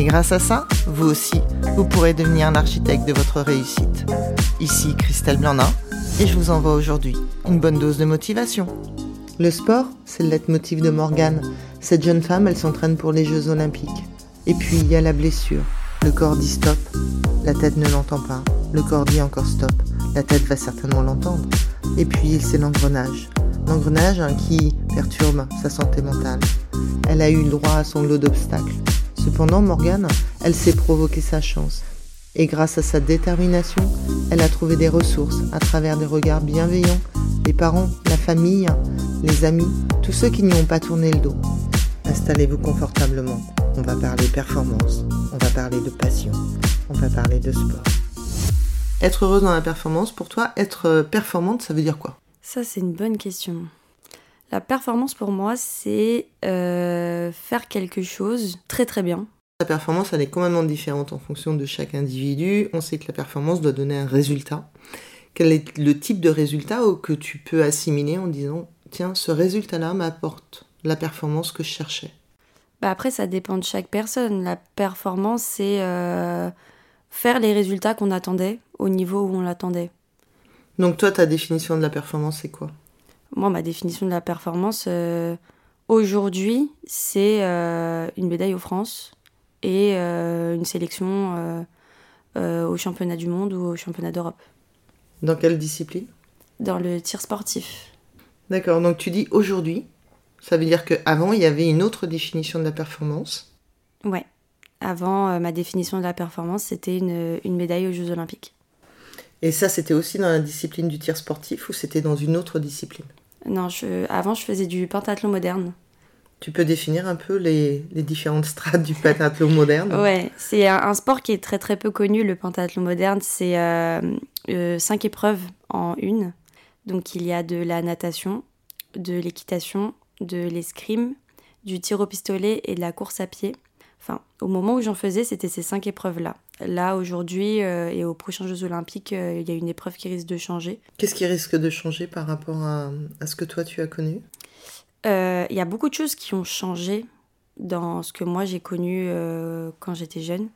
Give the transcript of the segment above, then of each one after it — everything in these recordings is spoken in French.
Et grâce à ça, vous aussi, vous pourrez devenir l'architecte de votre réussite. Ici Christelle Blandin, et je vous envoie aujourd'hui une bonne dose de motivation. Le sport, c'est le leitmotiv de Morgane. Cette jeune femme, elle s'entraîne pour les Jeux Olympiques. Et puis, il y a la blessure. Le corps dit stop, la tête ne l'entend pas. Le corps dit encore stop, la tête va certainement l'entendre. Et puis, c'est l'engrenage. L'engrenage hein, qui perturbe sa santé mentale. Elle a eu le droit à son lot d'obstacles. Cependant, Morgane, elle s'est provoquer sa chance. Et grâce à sa détermination, elle a trouvé des ressources à travers des regards bienveillants, les parents, la famille, les amis, tous ceux qui n'y ont pas tourné le dos. Installez-vous confortablement. On va parler performance, on va parler de passion, on va parler de sport. Être heureuse dans la performance, pour toi, être performante, ça veut dire quoi? Ça, c'est une bonne question. La performance pour moi, c'est euh, faire quelque chose très très bien. La performance, elle est complètement différente en fonction de chaque individu. On sait que la performance doit donner un résultat. Quel est le type de résultat que tu peux assimiler en disant tiens, ce résultat-là m'apporte la performance que je cherchais? Bah Après, ça dépend de chaque personne. La performance, c'est euh, faire les résultats qu'on attendait au niveau où on l'attendait. Donc toi, ta définition de la performance, c'est quoi? Moi, ma définition de la performance, euh, aujourd'hui, c'est euh, une médaille aux France et euh, une sélection au championnat du monde ou au championnat d'Europe. Dans quelle discipline? Dans le tir sportif. D'accord, donc tu dis aujourd'hui, ça veut dire qu'avant, il y avait une autre définition de la performance? Ouais. Avant, ma définition de la performance, c'était une, une médaille aux Jeux Olympiques. Et ça, c'était aussi dans la discipline du tir sportif ou c'était dans une autre discipline? Non, avant, je faisais du pentathlon moderne. Tu peux définir un peu les, différentes strates du pentathlon moderne? Ouais, c'est un, sport qui est très très peu connu, le pentathlon moderne. C'est euh, euh, cinq épreuves en une. Donc il y a de la natation, de l'équitation, de l'escrime, du tir au pistolet et de la course à pied. Enfin, au moment où j'en faisais, c'était ces cinq épreuves-là. Là, aujourd'hui euh, et aux prochains Jeux Olympiques, euh, il y a une épreuve qui risque de changer. Qu'est-ce qui risque de changer par rapport à, ce que toi tu as connu? Euh, Il y a beaucoup de choses qui ont changé dans ce que moi j'ai connu quand j'étais jeune.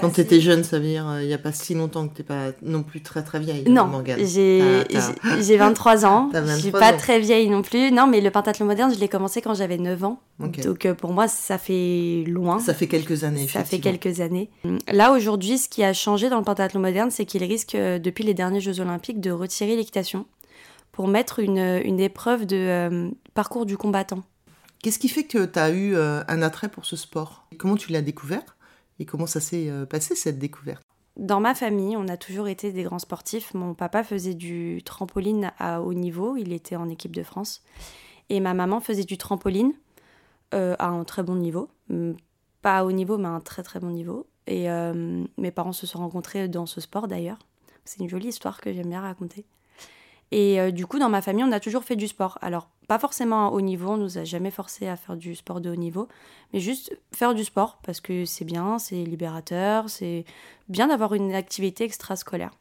Quand tu étais jeune, ça veut dire euh, il n'y a pas si longtemps que tu n'es pas non plus très très vieille. Non, j'ai 23 ans. Je suis pas très vieille non plus. Non, mais le pentathlon moderne, je l'ai commencé quand j'avais 9 ans. Donc euh, pour moi, ça fait loin. Ça fait quelques années. Ça fait quelques années. Là, aujourd'hui, ce qui a changé dans le pentathlon moderne, c'est qu'il risque, euh, depuis les derniers Jeux Olympiques, de retirer l'équitation pour mettre une, une épreuve de parcours du combattant. Qu'est-ce qui fait que tu as eu un attrait pour ce sport? Comment tu l'as découvert? Et comment ça s'est euh, passé cette découverte? Dans ma famille, on a toujours été des grands sportifs. Mon papa faisait du trampoline à haut niveau, il était en équipe de France. Et ma maman faisait du trampoline euh, à un très bon niveau. Pas à haut niveau, mais à un très très bon niveau. Et euh, mes parents se sont rencontrés dans ce sport d'ailleurs. C'est une jolie histoire que j'aime bien raconter. Et euh, du coup, dans ma famille, on a toujours fait du sport. Alors, pas forcément à haut niveau, on nous a jamais forcé à faire du sport de haut niveau, mais juste faire du sport parce que c'est bien, c'est libérateur, c'est bien d'avoir une activité extrascolaire.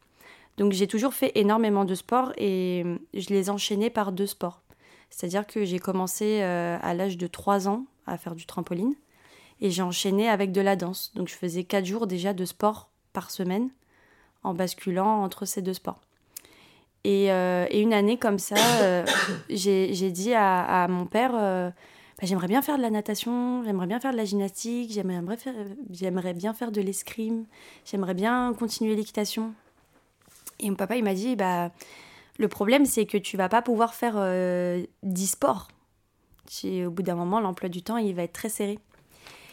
Donc, j'ai toujours fait énormément de sport et euh, je les enchaînais par deux sports. C'est-à-dire que j'ai commencé euh, à l'âge de 3 ans à faire du trampoline et j'ai enchaîné avec de la danse. Donc, je faisais 4 jours déjà de sport par semaine en basculant entre ces deux sports. Euh, et, une année comme ça, euh, j'ai dit à, mon père, euh, bah, j'aimerais bien faire de la natation, j'aimerais bien faire de la gymnastique, j'aimerais bien faire de l'escrime, j'aimerais bien continuer l'équitation. Et mon papa, il m'a dit, bah, le problème, c'est que tu vas pas pouvoir faire 10 sports. Au bout d'un moment, l'emploi du temps, il va être très serré.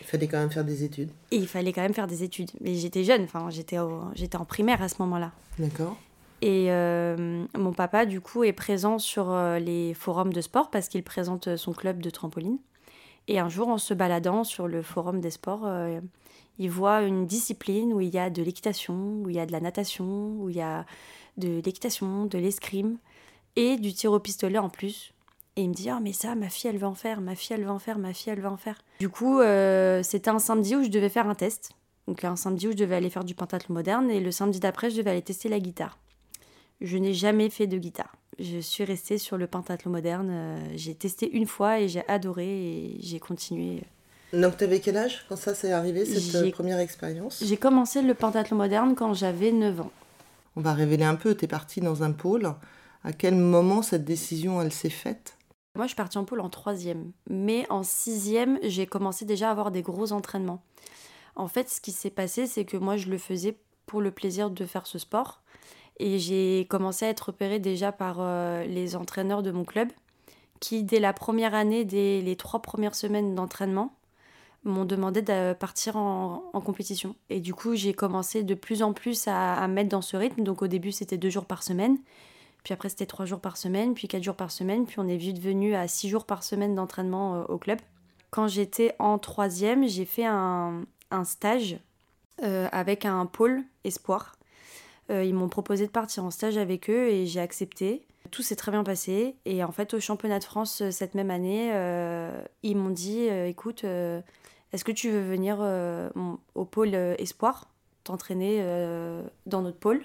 Il fallait quand même faire des études. Et il fallait quand même faire des études. Mais j'étais jeune, enfin, j'étais en primaire à ce moment-là. D'accord. Et euh, mon papa, du coup, est présent sur euh, les forums de sport parce qu'il présente son club de trampoline. Et un jour, en se baladant sur le forum des sports, il voit une discipline où il y a de l'équitation, où il y a de la natation, où il y a de l'équitation, de l'escrime et du tir au pistolet en plus. Et il me dit, ah mais ça, ma fille, elle va en faire, ma fille, elle va en faire, ma fille, elle va en faire. Du coup, euh, c'était un samedi où je devais faire un test. Donc un samedi où je devais aller faire du pentathlon moderne et le samedi d'après, je devais aller tester la guitare. Je n'ai jamais fait de guitare. Je suis restée sur le pentathlon moderne. Euh, j'ai testé une fois et j'ai adoré et j'ai continué. Donc tu avais quel âge quand ça s'est arrivé, cette euh, première expérience? J'ai commencé le pentathlon moderne quand j'avais 9 ans. On va révéler un peu, tu es partie dans un pôle. À quel moment cette décision, elle s'est faite? Moi, je suis partie en pôle en troisième. Mais en sixième, j'ai commencé déjà à avoir des gros entraînements. En fait, ce qui s'est passé, c'est que moi, je le faisais pour le plaisir de faire ce sport. Et j'ai commencé à être repérée déjà par euh, les entraîneurs de mon club, qui, dès la première année, dès les trois premières semaines d'entraînement, m'ont demandé de partir en, compétition. Et du coup, j'ai commencé de plus en plus à, mettre dans ce rythme. Donc au début, c'était deux jours par semaine. Puis après, c'était trois jours par semaine, puis quatre jours par semaine. Puis on est vite venu à six jours par semaine d'entraînement euh, au club. Quand j'étais en troisième, j'ai fait un, stage euh, avec un pôle espoir. Euh, ils m'ont proposé de partir en stage avec eux et j'ai accepté. Tout s'est très bien passé. Et en fait, au championnat de France cette même année, ils m'ont dit écoute, est-ce que tu veux venir au pôle espoir t'entraîner dans notre pôle?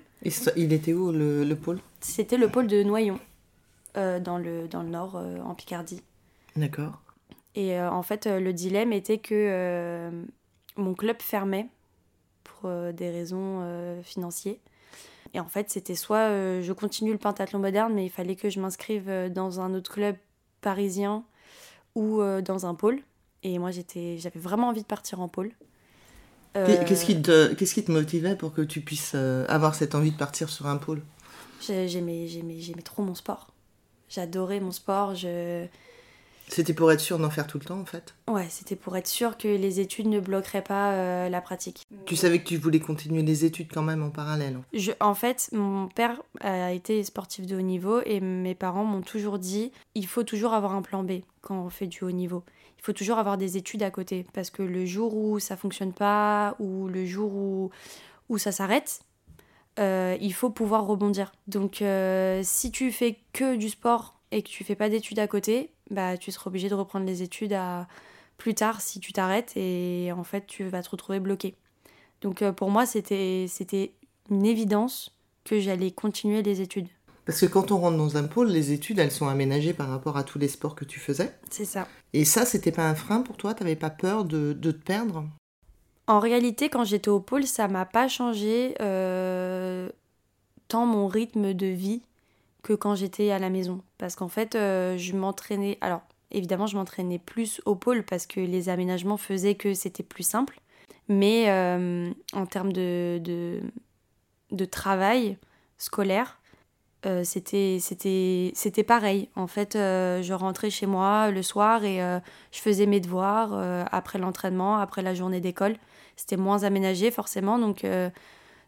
Il était où le, pôle? C'était le pôle de Noyon, euh, dans, le, dans le nord, euh, en Picardie. D'accord. Et euh, en fait, le dilemme était que mon club fermait pour des raisons financières. Et en fait, c'était soit je continue le pentathlon moderne, mais il fallait que je m'inscrive dans un autre club parisien ou dans un pôle. Et moi, j'avais vraiment envie de partir en pôle. Euh, qu'est-ce qui, te, qu'est-ce qui te motivait pour que tu puisses euh, avoir cette envie de partir sur un pôle? J'aimais, j'aimais, j'aimais trop mon sport. J'adorais mon sport. Je... C'était pour être sûr d'en faire tout le temps en fait Ouais, c'était pour être sûr que les études ne bloqueraient pas euh, la pratique. Tu savais que tu voulais continuer les études quand même en parallèle hein je, En fait, mon père a été sportif de haut niveau et mes parents m'ont toujours dit il faut toujours avoir un plan B quand on fait du haut niveau il faut toujours avoir des études à côté. Parce que le jour où ça fonctionne pas, ou le jour où, où ça s'arrête, euh, il faut pouvoir rebondir. Donc euh, si tu fais que du sport et que tu fais pas d'études à côté, bah tu seras obligé de reprendre les études à plus tard si tu t'arrêtes et en fait tu vas te retrouver bloqué. Donc euh, pour moi c'était c'était une évidence que j'allais continuer les études. Parce que quand on rentre dans un pôle, les études, elles sont aménagées par rapport à tous les sports que tu faisais. C'est ça. Et ça, c'était pas un frein pour toi? T'avais pas peur de, te perdre? En réalité, quand j'étais au pôle, ça m'a pas changé euh, tant mon rythme de vie que quand j'étais à la maison. Parce qu'en fait, euh, je m'entraînais. Alors, évidemment, je m'entraînais plus au pôle parce que les aménagements faisaient que c'était plus simple. Mais euh, en termes de, de, travail scolaire, euh, c'était c'était pareil en fait je rentrais chez moi le soir et je faisais mes devoirs après l'entraînement après la journée d'école c'était moins aménagé forcément donc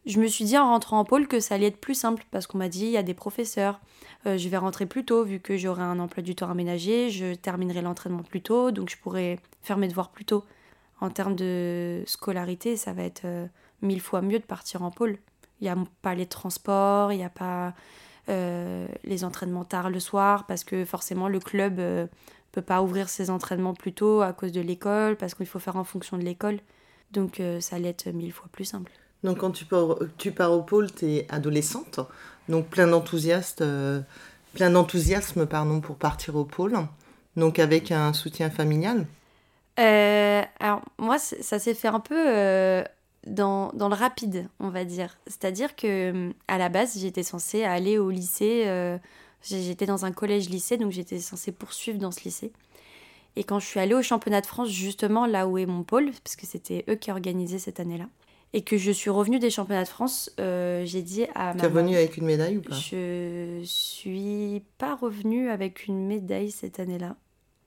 je me suis dit en rentrant en pôle que ça allait être plus simple parce qu'on m'a dit il y a des professeurs je vais rentrer plus tôt vu que j'aurai un emploi du temps aménagé je terminerai l'entraînement plus tôt donc je pourrai faire mes devoirs plus tôt en termes de scolarité ça va être mille fois mieux de partir en pôle il n'y a pas les transports il n'y a pas euh, les entraînements tard le soir, parce que forcément le club euh, peut pas ouvrir ses entraînements plus tôt à cause de l'école, parce qu'il faut faire en fonction de l'école. Donc euh, ça allait être mille fois plus simple. Donc quand tu pars, au pôle, tu es adolescente, donc plein d'enthousiasme, plein d'enthousiasme pardon, pour partir au pôle, donc avec un soutien familial Alors moi, ça s'est fait un peu dans, dans, le rapide, on va dire. C'est-à-dire que à la base, j'étais censée aller au lycée. Euh, j'étais dans un collège-lycée, donc j'étais censée poursuivre dans ce lycée. Et quand je suis allée au championnat de France, justement là où est mon pôle, parce que c'était eux qui organisaient cette année-là, et que je suis revenue des championnats de France, euh, j'ai dit à ma. es revenue avec une médaille ou pas Je suis pas revenue avec une médaille cette année-là.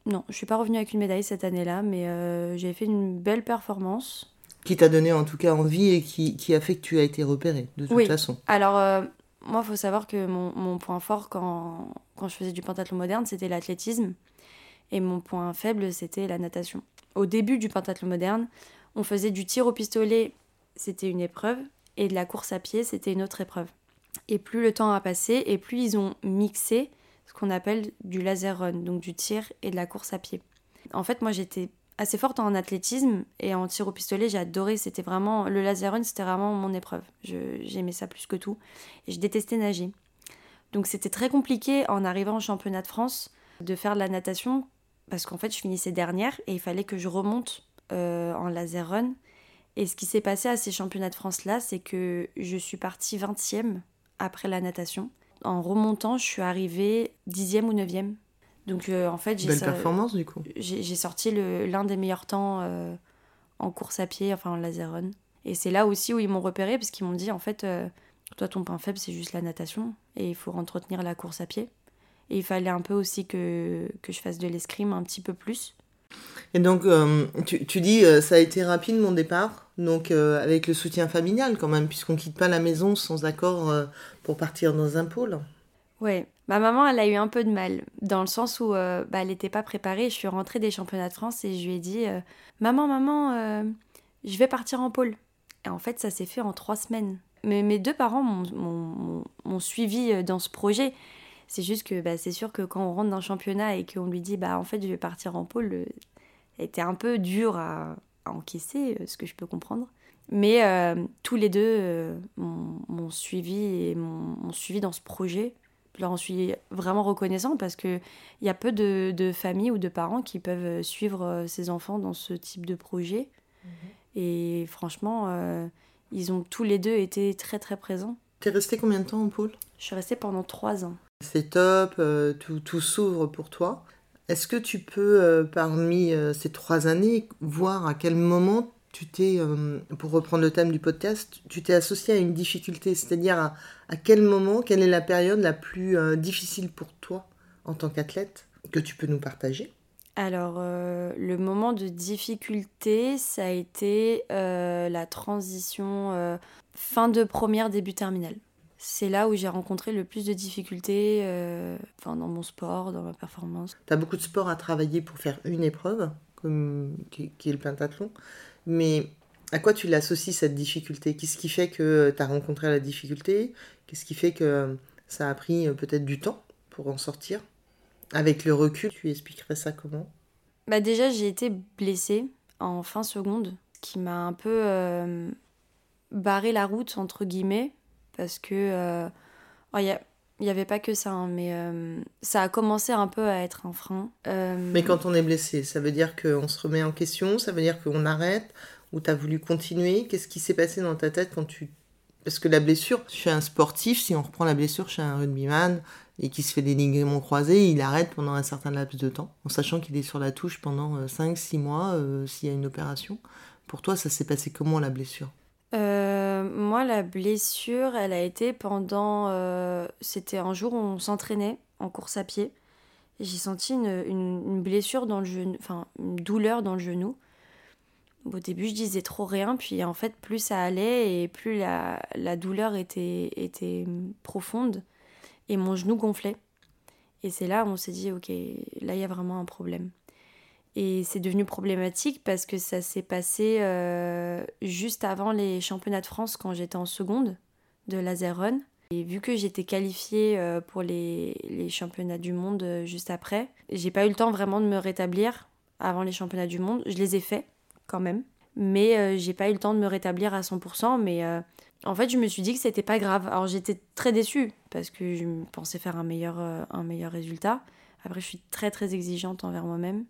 Non, je suis pas revenue avec une médaille cette année-là, mais euh, j'ai fait une belle performance qui t'a donné en tout cas envie et qui, qui, a fait que tu as été repéré de toute oui. façon. Alors, euh, moi, il faut savoir que mon, mon, point fort quand, quand je faisais du pentathlon moderne, c'était l'athlétisme. Et mon point faible, c'était la natation. Au début du pentathlon moderne, on faisait du tir au pistolet, c'était une épreuve, et de la course à pied, c'était une autre épreuve. Et plus le temps a passé, et plus ils ont mixé ce qu'on appelle du laser run, donc du tir et de la course à pied. En fait, moi j'étais assez forte en athlétisme et en tir au pistolet, j'ai adoré. C'était vraiment le laser run, c'était vraiment mon épreuve. J'aimais ça plus que tout et je détestais nager. Donc c'était très compliqué en arrivant au championnat de France de faire de la natation parce qu'en fait je finissais dernière et il fallait que je remonte euh, en laser run. Et ce qui s'est passé à ces championnats de France là, c'est que je suis partie 20e après la natation. En remontant, je suis arrivée 10e ou 9e. Donc euh, en fait, j'ai Belle performance du coup. J'ai sorti l'un des meilleurs temps euh, en course à pied, enfin en laser run. Et c'est là aussi où ils m'ont repéré parce qu'ils m'ont dit en fait, toi ton point faible c'est juste la natation et il faut entretenir la course à pied. Et il fallait un peu aussi que, que je fasse de l'escrime un petit peu plus. Et donc, euh, tu, tu, dis, euh, ça a été rapide mon départ, donc euh, avec le soutien familial quand même, puisqu'on quitte pas la maison sans accord pour partir dans un pôle. Ouais, ma maman, elle a eu un peu de mal, dans le sens où bah, elle n'était pas préparée. Je suis rentrée des championnats de France et je lui ai dit, maman, maman, je vais partir en pôle. Et en fait, ça s'est fait en trois semaines. Mais mes deux parents m'ont suivi dans ce projet. C'est juste que bah, c'est sûr que quand on rentre dans le championnat et qu'on lui dit bah en fait je vais partir en pôle, était un peu dur à, encaisser, euh, ce que je peux comprendre. Mais euh, tous les deux euh, m'ont suivi et m'ont suivi dans ce projet. Je leur en suis vraiment reconnaissant parce qu'il y a peu de, de, familles ou de parents qui peuvent suivre ses enfants dans ce type de projet. Mhm. Et franchement, ils ont tous les deux été très très présents. T'es resté combien de temps en pôle? Je suis restée pendant trois ans. C'est top, euh, tout, tout s'ouvre pour toi. Est-ce que tu peux, euh, parmi euh, ces trois années, voir à quel moment tu t'es, pour reprendre le thème du podcast, tu t'es associé à une difficulté? C'est-à-dire à, quel moment, quelle est la période la plus difficile pour toi en tant qu'athlète que tu peux nous partager? Alors, le moment de difficulté, ça a été la transition fin de première, début terminale c'est là où j'ai rencontré le plus de difficultés euh, dans mon sport, dans ma performance. Tu as beaucoup de sport à travailler pour faire une épreuve, comme, qui, est le pentathlon. Mais à quoi tu l'associes cette difficulté? Qu'est-ce qui fait que tu as rencontré la difficulté? Qu'est-ce qui fait que ça a pris euh, peut-être du temps pour en sortir? Avec le recul, tu expliquerais ça comment? Bah Déjà, j'ai été blessée en fin seconde, qui m'a un peu euh, barré la route, entre guillemets parce que euh, oh, il n'y avait pas que ça, hein, mais euh, ça a commencé un peu à être un frein. Euh, mais quand on est blessé, ça veut dire qu'on se remet en question, ça veut dire qu'on arrête, ou tu as voulu continuer? Qu'est-ce qui s'est passé dans ta tête quand tu... Parce que la blessure, chez un sportif, si on reprend la blessure chez un rugbyman et qui se fait des ligaments croisés, il arrête pendant un certain laps de temps, en sachant qu'il est sur la touche pendant 5-6 mois s'il y a une opération. Pour toi, ça s'est passé comment la blessure? Euh, moi, la blessure, elle a été pendant. Euh, c'était un jour où on s'entraînait en course à pied. J'ai senti une, blessure dans le genou, enfin une douleur dans le genou. Au début, je disais trop rien, puis en fait, plus ça allait et plus la, la douleur était, était profonde et mon genou gonflait. Et c'est là où on s'est dit, ok, là, il y a vraiment un problème. Et c'est devenu problématique parce que ça s'est passé euh, juste avant les championnats de France quand j'étais en seconde de laser run. Et vu que j'étais qualifiée euh, pour les, les, championnats du monde euh, juste après, j'ai pas eu le temps vraiment de me rétablir avant les championnats du monde. Je les ai faits quand même, mais j'ai pas eu le temps de me rétablir à 100%. Mais en fait, je me suis dit que c'était pas grave. Alors j'étais très déçue parce que je pensais faire un meilleur, un meilleur résultat. Après, je suis très très exigeante envers moi-même.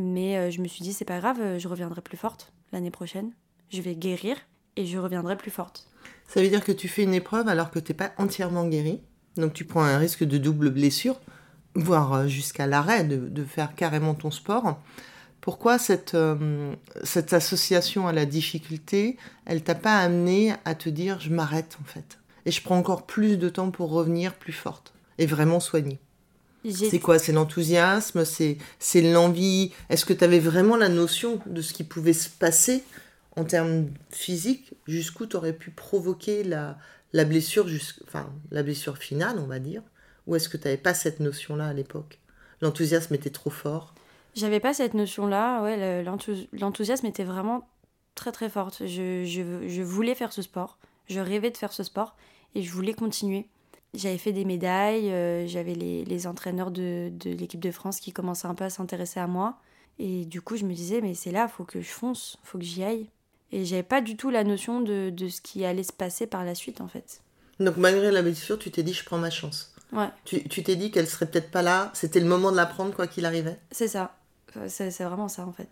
Mais euh, je me suis dit, c'est pas grave, euh, je reviendrai plus forte l'année prochaine. Je vais guérir et je reviendrai plus forte. Ça veut dire que tu fais une épreuve alors que tu n'es pas entièrement guérie. Donc tu prends un risque de double blessure, voire euh, jusqu'à l'arrêt de, faire carrément ton sport. Pourquoi cette, cette association à la difficulté, elle t'a pas amené à te dire je m'arrête en fait? Et je prends encore plus de temps pour revenir plus forte et vraiment soigner c'est quoi C'est l'enthousiasme C'est l'envie? Est-ce que tu avais vraiment la notion de ce qui pouvait se passer en termes physiques? Jusqu'où tu aurais pu provoquer la, la blessure, enfin, la blessure finale, on va dire? Ou est-ce que tu n'avais pas cette notion-là à l'époque? L'enthousiasme était trop fort J'avais pas cette notion-là. Ouais, l'enthousiasme était vraiment très très forte. Je, je, voulais faire ce sport. Je rêvais de faire ce sport et je voulais continuer. J'avais fait des médailles, euh, j'avais les, les, entraîneurs de, de l'équipe de France qui commençaient un peu à s'intéresser à moi. Et du coup, je me disais, mais c'est là, faut que je fonce, faut que j'y aille. Et j'avais pas du tout la notion de, de, ce qui allait se passer par la suite, en fait. Donc, malgré la blessure, tu t'es dit, je prends ma chance. Ouais. Tu, tu t'es dit qu'elle serait peut-être pas là, c'était le moment de la prendre, quoi qu'il arrivait C'est ça. C'est, c'est vraiment ça, en fait.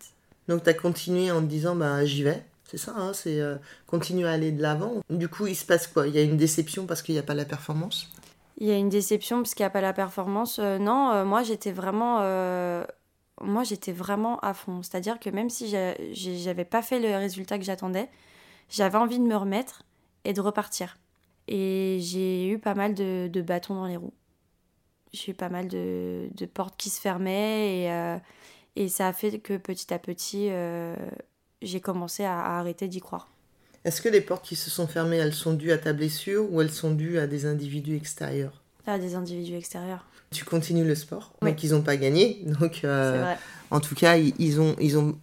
Donc, tu as continué en te disant, bah, j'y vais. C'est ça, hein, c'est euh, continuer à aller de l'avant. Du coup, il se passe quoi? Il y a une déception parce qu'il n'y a pas la performance? Il y a une déception parce qu'il n'y a pas la performance. Euh, non, euh, moi j'étais vraiment, moi j'étais vraiment à fond. C'est-à-dire que même si j'avais pas fait le résultat que j'attendais, j'avais envie de me remettre et de repartir. Et j'ai eu pas mal de, bâtons dans les roues. J'ai eu pas mal de, portes qui se fermaient et, et ça a fait que petit à petit j'ai commencé à, arrêter d'y croire. Est-ce que les portes qui se sont fermées, elles sont dues à ta blessure ou elles sont dues à des individus extérieurs? À des individus extérieurs. Tu continues le sport, mais qu'ils n'ont pas gagné. Donc, euh, en tout cas, ils ont, ils, ont,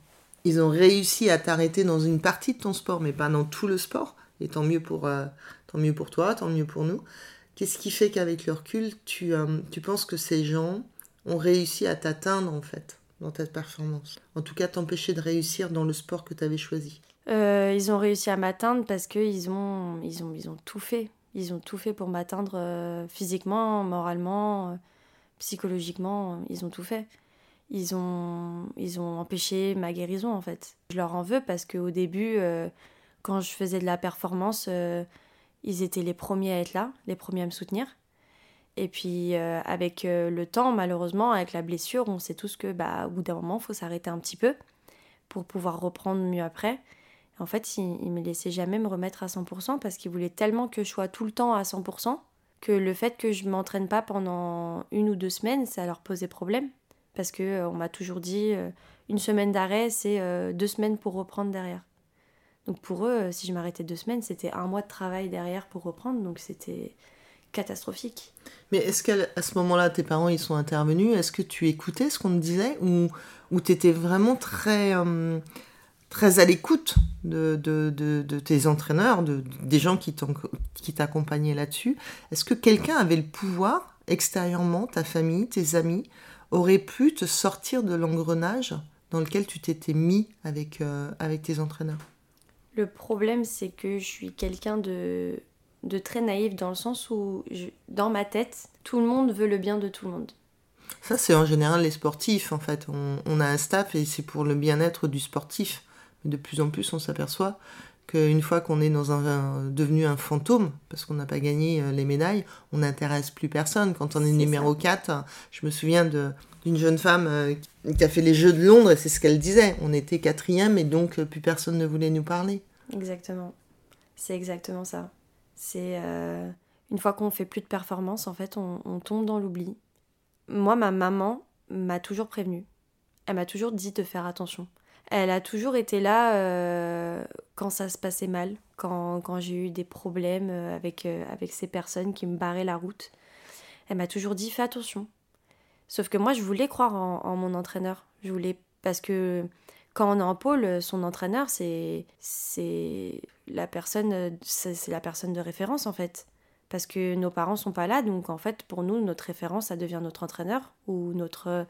ils ont réussi à t'arrêter dans une partie de ton sport, mais pas dans tout le sport. Et tant mieux pour, euh, tant mieux pour toi, tant mieux pour nous. Qu'est-ce qui fait qu'avec le recul, tu, euh, tu penses que ces gens ont réussi à t'atteindre en fait? Dans ta performance En tout cas, t'empêcher de réussir dans le sport que tu avais choisi euh, Ils ont réussi à m'atteindre parce qu'ils ont, ils ont, ils ont tout fait. Ils ont tout fait pour m'atteindre euh, physiquement, moralement, euh, psychologiquement. Ils ont tout fait. Ils ont, ils ont empêché ma guérison en fait. Je leur en veux parce qu'au début, quand je faisais de la performance, ils étaient les premiers à être là, les premiers à me soutenir. Et puis euh, avec euh, le temps, malheureusement, avec la blessure, on sait tous que bah, au bout d'un moment, il faut s'arrêter un petit peu pour pouvoir reprendre mieux après. En fait, il, ne me laissait jamais me remettre à 100% parce qu'il voulait tellement que je sois tout le temps à 100% que le fait que je m'entraîne pas pendant une ou deux semaines, ça leur posait problème. Parce que euh, on m'a toujours dit une semaine d'arrêt, c'est deux semaines pour reprendre derrière. Donc pour eux, si je m'arrêtais deux semaines, c'était un mois de travail derrière pour reprendre. Donc c'était catastrophique. Mais est-ce qu'à ce moment-là, tes parents ils sont intervenus? Est-ce que tu écoutais ce qu'on te disait? Ou, ou tu étais vraiment très, euh, très à l'écoute de, de, de, tes entraîneurs, de, des gens qui t'accompagnaient là-dessus? Est-ce que quelqu'un avait le pouvoir, extérieurement, ta famille, tes amis, aurait pu te sortir de l'engrenage dans lequel tu t'étais mis avec, euh, avec tes entraîneurs? Le problème, c'est que je suis quelqu'un de de très naïf dans le sens où, dans ma tête, tout le monde veut le bien de tout le monde. Ça, c'est en général les sportifs, en fait. On, a un staff et c'est pour le bien-être du sportif. Mais de plus en plus, on s'aperçoit qu'une fois qu'on est dans un, devenu un fantôme, parce qu'on n'a pas gagné euh, les médailles, on n'intéresse plus personne. Quand on est, numéro 4, je me souviens d'une jeune femme euh, qui a fait les Jeux de Londres et c'est ce qu'elle disait. On était quatrième et donc euh, plus personne ne voulait nous parler. Exactement. C'est exactement ça. C'est euh, une fois qu'on fait plus de performance, en fait, on, tombe dans l'oubli. Moi, ma maman m'a toujours prévenue. Elle m'a toujours dit de faire attention. Elle a toujours été là euh, quand ça se passait mal, quand, quand j'ai eu des problèmes euh, avec, avec ces personnes qui me barraient la route. Elle m'a toujours dit fais attention. Sauf que moi, je voulais croire en, en mon entraîneur. Je voulais parce que quand on est en pôle, son entraîneur, c'est c'est la personne, c'est la personne de référence en fait, parce que nos parents sont pas là, donc en fait pour nous notre référence ça devient notre entraîneur ou notre,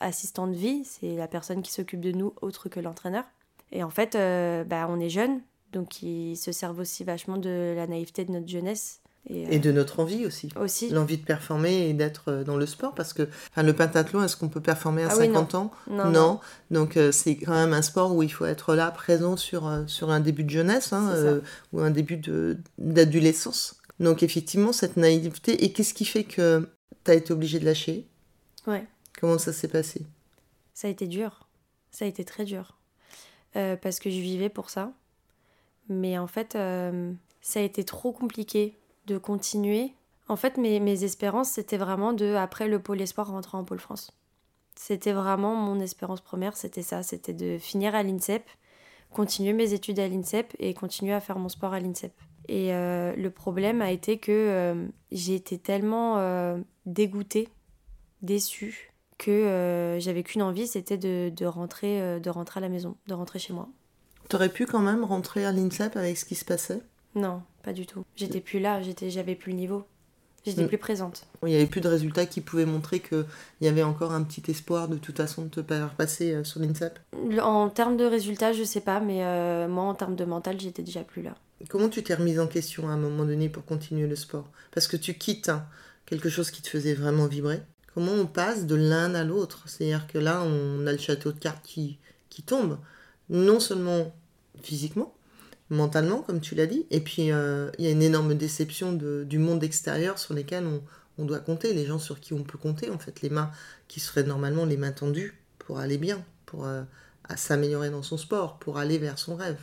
assistant de vie, c'est la personne qui s'occupe de nous autre que l'entraîneur. Et en fait, euh, bah, on est jeune, donc ils se servent aussi vachement de la naïveté de notre jeunesse et, de notre envie aussi. Aussi. L'envie de performer et d'être euh, dans le sport. Parce que le pentathlon, est-ce qu'on peut performer à 50 ah ans? Non. Donc euh, c'est quand même un sport où il faut être là, présent sur, euh, sur un début de jeunesse hein, ou un début d'adolescence. Donc effectivement, cette naïveté. Et qu'est-ce qui fait que tu as été obligé de lâcher? Ouais. Comment ça s'est passé? Ça a été dur. Ça a été très dur. parce que je vivais pour ça. Mais en fait, ça a été trop compliqué de continuer. En fait, mes, mes espérances, c'était vraiment de, après le pôle espoir, rentrer en pôle France. C'était vraiment mon espérance première, c'était ça, c'était de finir à l'INSEP, continuer mes études à l'INSEP et continuer à faire mon sport à l'INSEP. Et euh, le problème a été que euh, j'ai été tellement euh, dégoûtée, déçue que j'avais qu'une envie, c'était de, de, rentrer, de rentrer à la maison, de rentrer chez moi. T'aurais pu quand même rentrer à l'INSEP avec ce qui se passait? Non, pas du tout. J'étais plus là, j'étais, j'avais plus le niveau. J'étais mm. plus présente. Il n'y avait plus de résultats qui pouvaient montrer qu'il y avait encore un petit espoir de toute façon de te faire passer euh, sur l'INSEP En termes de résultats, je sais pas, mais euh, moi, en termes de mental, j'étais déjà plus là. Comment tu t'es remise en question à un moment donné pour continuer le sport? Parce que tu quittes hein, quelque chose qui te faisait vraiment vibrer. Comment on passe de l'un à l'autre? C'est-à-dire que là, on a le château de cartes qui, qui tombe. Non seulement physiquement, mentalement, comme tu l'as dit. Et puis, euh, il y a une énorme déception de, du monde extérieur sur lesquels on, on, doit compter, les gens sur qui on peut compter, en fait, les mains qui seraient normalement les mains tendues pour aller bien, pour euh, s'améliorer dans son sport, pour aller vers son rêve.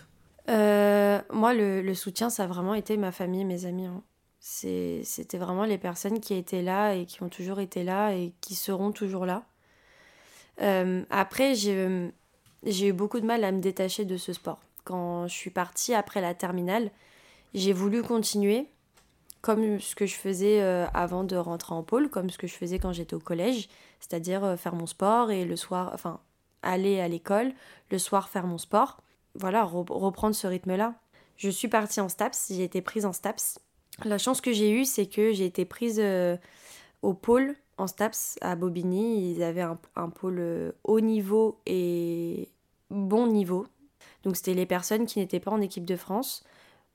Euh, moi, le, le, soutien, ça a vraiment été ma famille, mes amis. Hein. C'était vraiment les personnes qui étaient là et qui ont toujours été là et qui seront toujours là. après, j'ai eu beaucoup de mal à me détacher de ce sport quand je suis partie après la terminale, j'ai voulu continuer comme ce que je faisais euh, avant de rentrer en pôle, comme ce que je faisais quand j'étais au collège, c'est-à-dire euh, faire mon sport et le soir, enfin, aller à l'école, le soir faire mon sport. Voilà, reprendre ce rythme-là. Je suis partie en STAPS, j'ai été prise en STAPS. La chance que j'ai eue, c'est que j'ai été prise euh, au pôle en STAPS à Bobigny. Ils avaient un, un pôle haut niveau et bon niveau, donc c'était les personnes qui n'étaient pas en équipe de France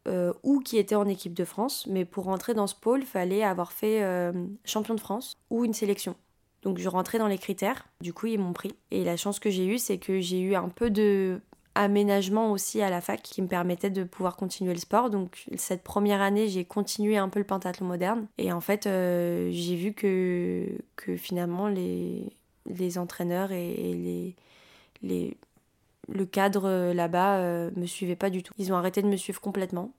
euh, ou qui étaient en équipe de France, mais pour rentrer dans ce pôle, il fallait avoir fait euh, champion de France ou une sélection. Donc je rentrais dans les critères, du coup ils m'ont pris. Et la chance que j'ai eue, c'est que j'ai eu un peu de aménagement aussi à la fac qui me permettait de pouvoir continuer le sport. Donc cette première année, j'ai continué un peu le pentathlon moderne. Et en fait, euh, j'ai vu que, finalement les, les entraîneurs et, et les, les le cadre euh, là-bas euh, me suivait pas du tout. Ils ont arrêté de me suivre complètement.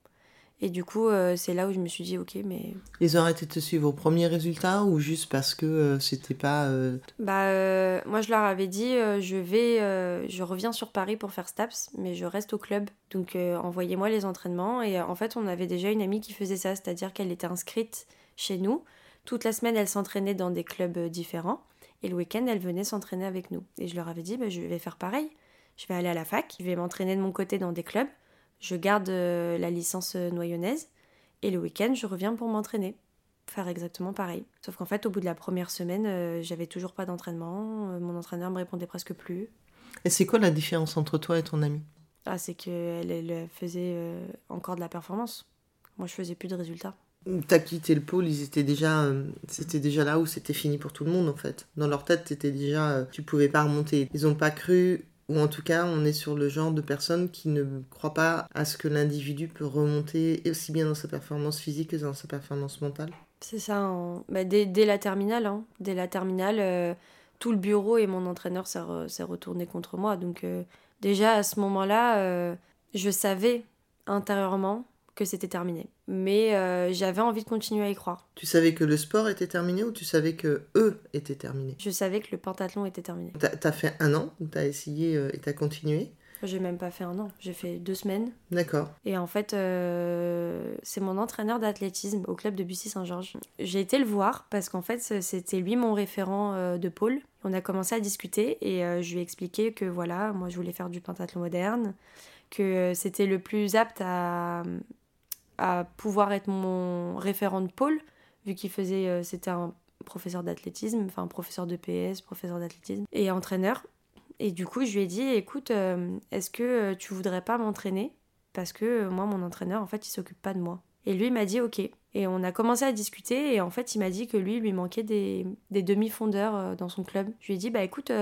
Et du coup, euh, c'est là où je me suis dit, ok, mais. Ils ont arrêté de te suivre au premier résultat ou juste parce que c'était pas. Bah, moi, je leur avais dit, je vais, je reviens sur Paris pour faire STAPS, mais je reste au club. Donc, envoyez-moi les entraînements. Et en fait, on avait déjà une amie qui faisait ça, c'est-à-dire qu'elle était inscrite chez nous. Toute la semaine, elle s'entraînait dans des clubs différents. Et le week-end, elle venait s'entraîner avec nous. Et je leur avais dit, bah, je vais faire pareil je vais aller à la fac, je vais m'entraîner de mon côté dans des clubs, je garde euh, la licence euh, noyonnaise, et le week-end, je reviens pour m'entraîner. Faire exactement pareil. Sauf qu'en fait, au bout de la première semaine, euh, j'avais toujours pas d'entraînement, mon entraîneur me répondait presque plus. Et c'est quoi la différence entre toi et ton ami? Ah, c'est qu'elle elle faisait encore de la performance. Moi, je faisais plus de résultats. T'as quitté le pôle, ils étaient déjà, c'était déjà là où c'était fini pour tout le monde en fait. Dans leur tête, t'étais déjà, tu pouvais pas remonter. Ils ont pas cru ou en tout cas, on est sur le genre de personnes qui ne croient pas à ce que l'individu peut remonter aussi bien dans sa performance physique que dans sa performance mentale. C'est ça. Bah, dès, la terminale, hein. dès la terminale, euh, tout le bureau et mon entraîneur s'est retourné contre moi. Donc euh, déjà à ce moment-là, euh, je savais intérieurement que c'était terminé. Mais euh, j'avais envie de continuer à y croire. Tu savais que le sport était terminé ou tu savais que eux étaient terminés? Je savais que le pentathlon était terminé. T'as as fait un an où t'as essayé euh, et t'as continué? J'ai même pas fait un an, j'ai fait deux semaines. D'accord. Et en fait, euh, c'est mon entraîneur d'athlétisme au club de Bussy-Saint-Georges. J'ai été le voir parce qu'en fait, c'était lui mon référent de pôle. On a commencé à discuter et je lui ai expliqué que voilà, moi je voulais faire du pentathlon moderne, que c'était le plus apte à à pouvoir être mon référent de pôle, vu qu'il faisait, euh, c'était un professeur d'athlétisme, enfin professeur de PS, professeur d'athlétisme et entraîneur. Et du coup, je lui ai dit, écoute, euh, est-ce que euh, tu voudrais pas m'entraîner? Parce que moi, mon entraîneur, en fait, il s'occupe pas de moi. Et lui, m'a dit, ok. Et on a commencé à discuter, et en fait, il m'a dit que lui, lui manquait des, des demi-fondeurs dans son club. Je lui ai dit, bah écoute,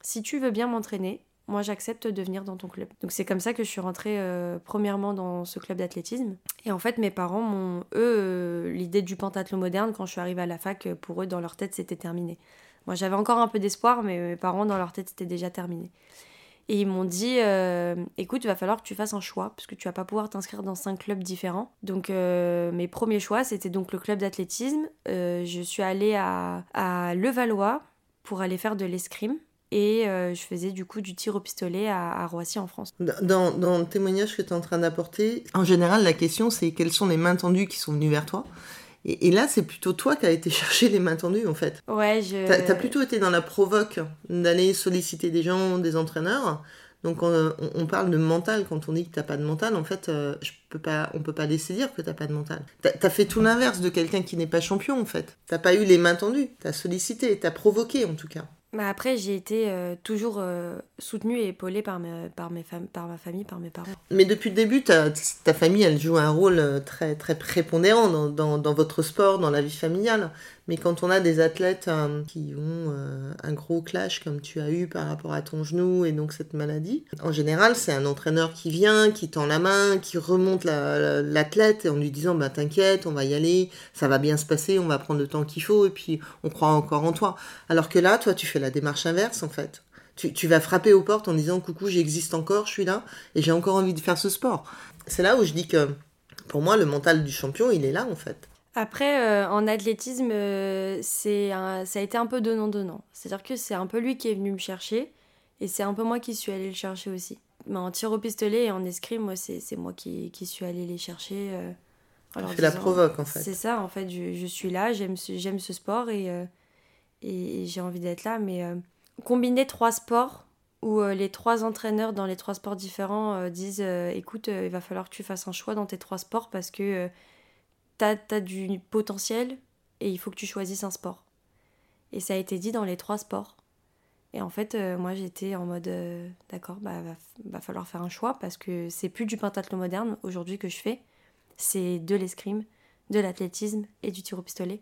si tu veux bien m'entraîner, moi j'accepte de venir dans ton club. Donc c'est comme ça que je suis rentrée euh, premièrement dans ce club d'athlétisme. Et en fait mes parents m'ont, eux, euh, l'idée du pentathlon moderne, quand je suis arrivée à la fac, euh, pour eux dans leur tête c'était terminé. Moi j'avais encore un peu d'espoir, mais mes parents dans leur tête c'était déjà terminé. Et ils m'ont dit, écoute, il va falloir que tu fasses un choix, parce que tu vas pas pouvoir t'inscrire dans cinq clubs différents. Donc mes premiers choix, c'était donc le club d'athlétisme. je suis allée à, à Levallois pour aller faire de l'escrime et euh, je faisais du coup du tir au pistolet à, Roissy en France. Dans, dans le témoignage que tu es en train d'apporter, en général, la question c'est quelles sont les mains tendues qui sont venues vers toi? Et, là, c'est plutôt toi qui as été chercher les mains tendues, en fait. Ouais, je... T'as as plutôt été dans la provoque d'aller solliciter des gens, des entraîneurs. Donc on, parle de mental quand on dit que t'as pas de mental. En fait, euh, je peux pas, on peut pas laisser dire que t'as pas de mental. T'as as fait tout l'inverse de quelqu'un qui n'est pas champion en fait. T'as pas eu les mains tendues. T'as sollicité, t'as provoqué en tout cas. Bah après, j'ai été euh, toujours euh, soutenue et épaulée par, par, mes par ma famille, par mes parents. Mais depuis le début, ta, ta famille, elle joue un rôle euh, très, très prépondérant dans, votre sport, dans la vie familiale. Mais quand on a des athlètes qui ont un gros clash comme tu as eu par rapport à ton genou et donc cette maladie, en général, c'est un entraîneur qui vient, qui tend la main, qui remonte l'athlète en lui disant bah, T'inquiète, on va y aller, ça va bien se passer, on va prendre le temps qu'il faut et puis on croit encore en toi. Alors que là, toi, tu fais la démarche inverse en fait. Tu, vas frapper aux portes en disant coucou, j'existe encore, je suis là et j'ai encore envie de faire ce sport. C'est là où je dis que pour moi, le mental du champion, il est là en fait. Après, euh, en athlétisme, euh, c'est ça a été un peu donnant-donnant. C'est-à-dire que c'est un peu lui qui est venu me chercher et c'est un peu moi qui suis allée le chercher aussi. Mais en tir au pistolet et en escrime, moi, c'est moi qui, qui, suis allée les chercher. Euh, la provoque en fait. C'est ça, en fait, je, je suis là, j'aime ce, ce sport et euh, et, j'ai envie d'être là. Mais combiner trois sports où les trois entraîneurs dans les trois sports différents disent écoute, il va falloir que tu fasses un choix dans tes trois sports parce que tu as, du potentiel et il faut que tu choisisses un sport. Et ça a été dit dans les trois sports. Et en fait, moi j'étais en mode d'accord, bah va, falloir faire un choix parce que c'est plus du pentathlon moderne aujourd'hui que je fais, c'est de l'escrime, de l'athlétisme et du tir au pistolet.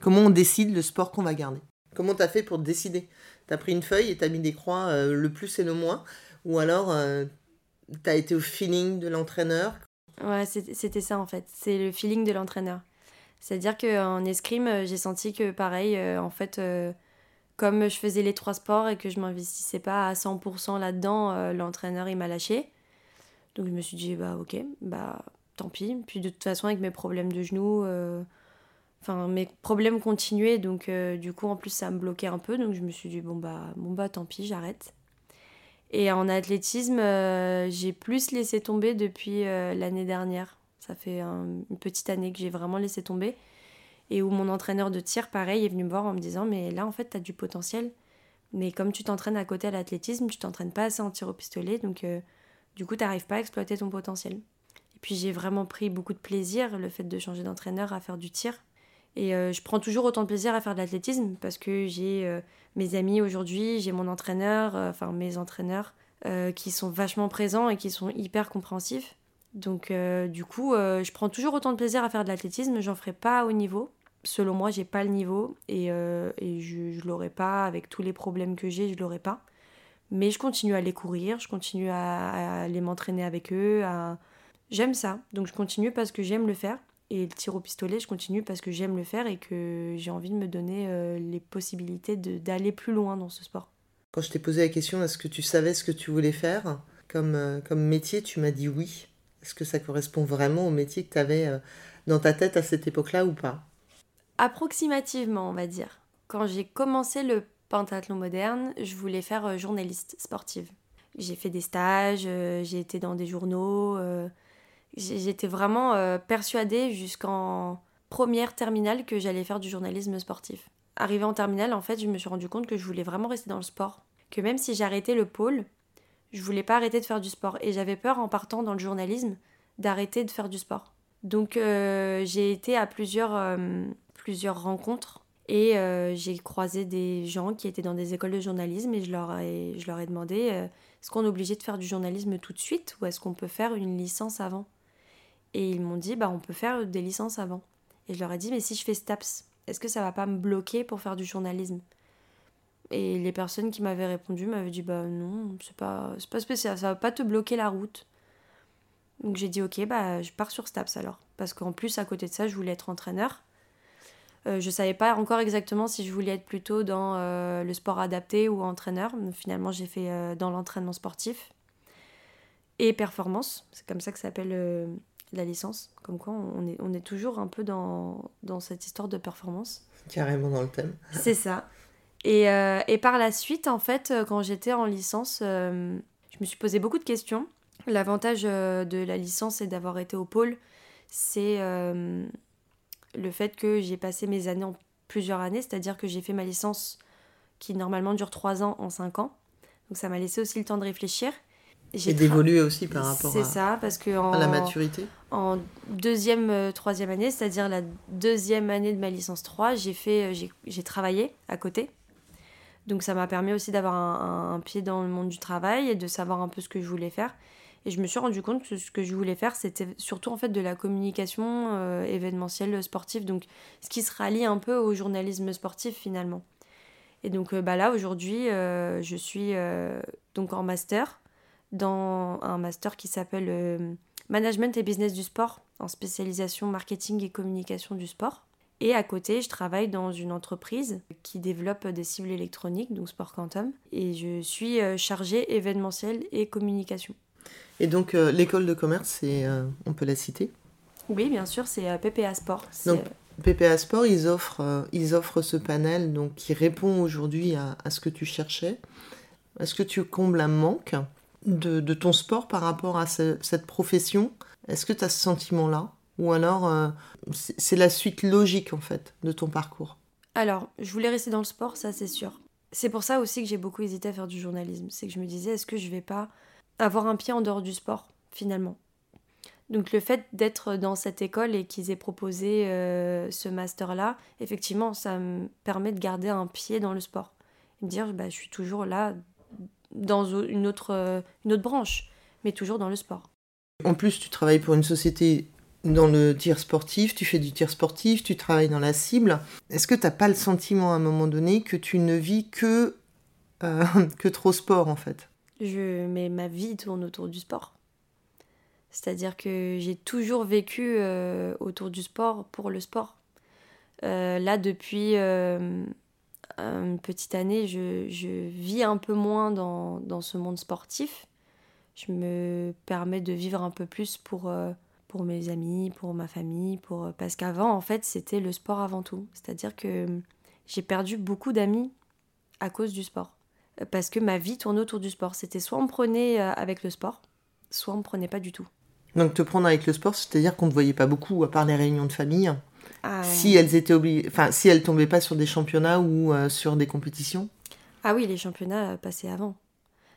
Comment on décide le sport qu'on va garder? Comment t'as fait pour décider? T'as pris une feuille et t'as mis des croix euh, le plus et le moins? Ou alors euh, t'as été au feeling de l'entraîneur? Ouais, c'était ça en fait. C'est le feeling de l'entraîneur. C'est-à-dire qu'en escrime, euh, j'ai senti que pareil, en fait, comme je faisais les trois sports et que je m'investissais pas à 100% là-dedans, l'entraîneur il m'a lâché. Donc je me suis dit, bah ok, bah tant pis. Puis de toute façon, avec mes problèmes de genoux, Enfin, mes problèmes continuaient, donc euh, du coup, en plus, ça me bloquait un peu. Donc je me suis dit, bon bah, bon bah tant pis, j'arrête. Et en athlétisme, euh, j'ai plus laissé tomber depuis euh, l'année dernière. Ça fait une petite année que j'ai vraiment laissé tomber. Et où mon entraîneur de tir, pareil, est venu me voir en me disant, mais là, en fait, tu as du potentiel. Mais comme tu t'entraînes à côté à l'athlétisme, tu t'entraînes pas assez en tir au pistolet, donc du coup, tu n'arrives pas à exploiter ton potentiel. Et puis j'ai vraiment pris beaucoup de plaisir, le fait de changer d'entraîneur à faire du tir. Et euh, je prends toujours autant de plaisir à faire de l'athlétisme parce que j'ai euh, mes amis aujourd'hui, j'ai mon entraîneur, euh, enfin mes entraîneurs qui sont vachement présents et qui sont hyper compréhensifs. Donc du coup, je prends toujours autant de plaisir à faire de l'athlétisme, j'en ferai pas au niveau. Selon moi, j'ai pas le niveau et, je, je l'aurai pas avec tous les problèmes que j'ai, je l'aurai pas. Mais je continue à les courir, je continue à, à aller m'entraîner avec eux. J'aime ça, donc je continue parce que j'aime le faire. Et le tir au pistolet, je continue parce que j'aime le faire et que j'ai envie de me donner euh, les possibilités d'aller plus loin dans ce sport. Quand je t'ai posé la question, est-ce que tu savais ce que tu voulais faire comme, euh, comme métier, tu m'as dit oui. Est-ce que ça correspond vraiment au métier que tu avais euh, dans ta tête à cette époque-là ou pas? Approximativement, on va dire. Quand j'ai commencé le pentathlon moderne, je voulais faire journaliste sportive. J'ai fait des stages, j'ai été dans des journaux J'étais vraiment euh, persuadée jusqu'en première terminale que j'allais faire du journalisme sportif. Arrivée en terminale, en fait, je me suis rendu compte que je voulais vraiment rester dans le sport. Que même si j'arrêtais le pôle, je voulais pas arrêter de faire du sport. Et j'avais peur, en partant dans le journalisme, d'arrêter de faire du sport. Donc euh, j'ai été à plusieurs, euh, plusieurs rencontres et j'ai croisé des gens qui étaient dans des écoles de journalisme et je leur ai, je leur ai demandé est-ce qu'on est obligé de faire du journalisme tout de suite ou est-ce qu'on peut faire une licence avant? Et ils m'ont dit, bah, on peut faire des licences avant. Et je leur ai dit, mais si je fais STAPS, est-ce que ça va pas me bloquer pour faire du journalisme? Et les personnes qui m'avaient répondu m'avaient dit, bah non, c'est pas, pas spécial, ça va pas te bloquer la route. Donc j'ai dit, ok, bah je pars sur STAPS alors. Parce qu'en plus, à côté de ça, je voulais être entraîneur. Euh, je savais pas encore exactement si je voulais être plutôt dans euh, le sport adapté ou entraîneur. finalement, j'ai fait euh, dans l'entraînement sportif et performance. C'est comme ça que ça s'appelle euh, la licence. Comme quoi, on est, on est toujours un peu dans, dans cette histoire de performance. Carrément dans le thème. C'est ça. Et, euh, et, par la suite, en fait, euh, quand j'étais en licence, euh, je me suis posé beaucoup de questions. L'avantage de la licence et d'avoir été au pôle, c'est le fait que j'ai passé mes années en plusieurs années, c'est-à-dire que j'ai fait ma licence qui normalement dure trois ans en cinq ans. Donc ça m'a laissé aussi le temps de réfléchir. Et d'évoluer aussi par rapport à, ça, parce que en, à la maturité. En deuxième, euh, troisième année, c'est-à-dire la deuxième année de ma licence 3, j'ai fait, euh, j'ai travaillé à côté. Donc ça m'a permis aussi d'avoir un, pied dans le monde du travail et de savoir un peu ce que je voulais faire. Et je me suis rendu compte que ce que je voulais faire, c'était surtout en fait de la communication euh, événementielle sportive, donc ce qui se rallie un peu au journalisme sportif finalement. Et donc bah là aujourd'hui, je suis donc en master dans un master qui s'appelle Management et Business du Sport, en spécialisation marketing et communication du sport. Et à côté, je travaille dans une entreprise qui développe des cibles électroniques, donc Sport Quantum. Et je suis euh, chargée événementielle et communication. Et donc, euh, l'école de commerce, on peut la citer? Oui, bien sûr, c'est PPA Sport. Donc, PPA Sport, ils offrent, ils offrent ce panel donc, qui répond aujourd'hui à, à, ce que tu cherchais. Est-ce que tu combles un manque de, ton sport par rapport à cette profession? Est-ce que tu as ce sentiment-là? Ou alors euh, c'est la suite logique en fait de ton parcours? Alors, je voulais rester dans le sport, ça c'est sûr. C'est pour ça aussi que j'ai beaucoup hésité à faire du journalisme. C'est que je me disais, est-ce que je vais pas avoir un pied en dehors du sport finalement? Donc le fait d'être dans cette école et qu'ils aient proposé euh, ce master-là, effectivement, ça me permet de garder un pied dans le sport. Et dire, bah, je suis toujours là dans une autre, euh, une autre branche, mais toujours dans le sport. En plus, tu travailles pour une société dans le tir sportif, tu fais du tir sportif, tu travailles dans la cible. Est-ce que tu n'as pas le sentiment à un moment donné que tu ne vis que, euh, que trop sport en fait? Je, Mais ma vie tourne autour du sport. C'est-à-dire que j'ai toujours vécu euh, autour du sport pour le sport. là, depuis une petite année, je, je, vis un peu moins dans, dans, ce monde sportif. Je me permets de vivre un peu plus pour, euh, pour mes amis, pour ma famille, pour... Euh, parce qu'avant, en fait, c'était le sport avant tout. C'est-à-dire que j'ai perdu beaucoup d'amis à cause du sport. Parce que ma vie tournait autour du sport. C'était soit on me prenait euh, avec le sport, soit on me prenait pas du tout. Donc te prendre avec le sport, c'est-à-dire qu'on ne voyait pas beaucoup, à part les réunions de famille ah, si elles étaient obligées, enfin si elles tombaient pas sur des championnats ou euh, sur des compétitions. Ah oui, les championnats euh, passaient avant.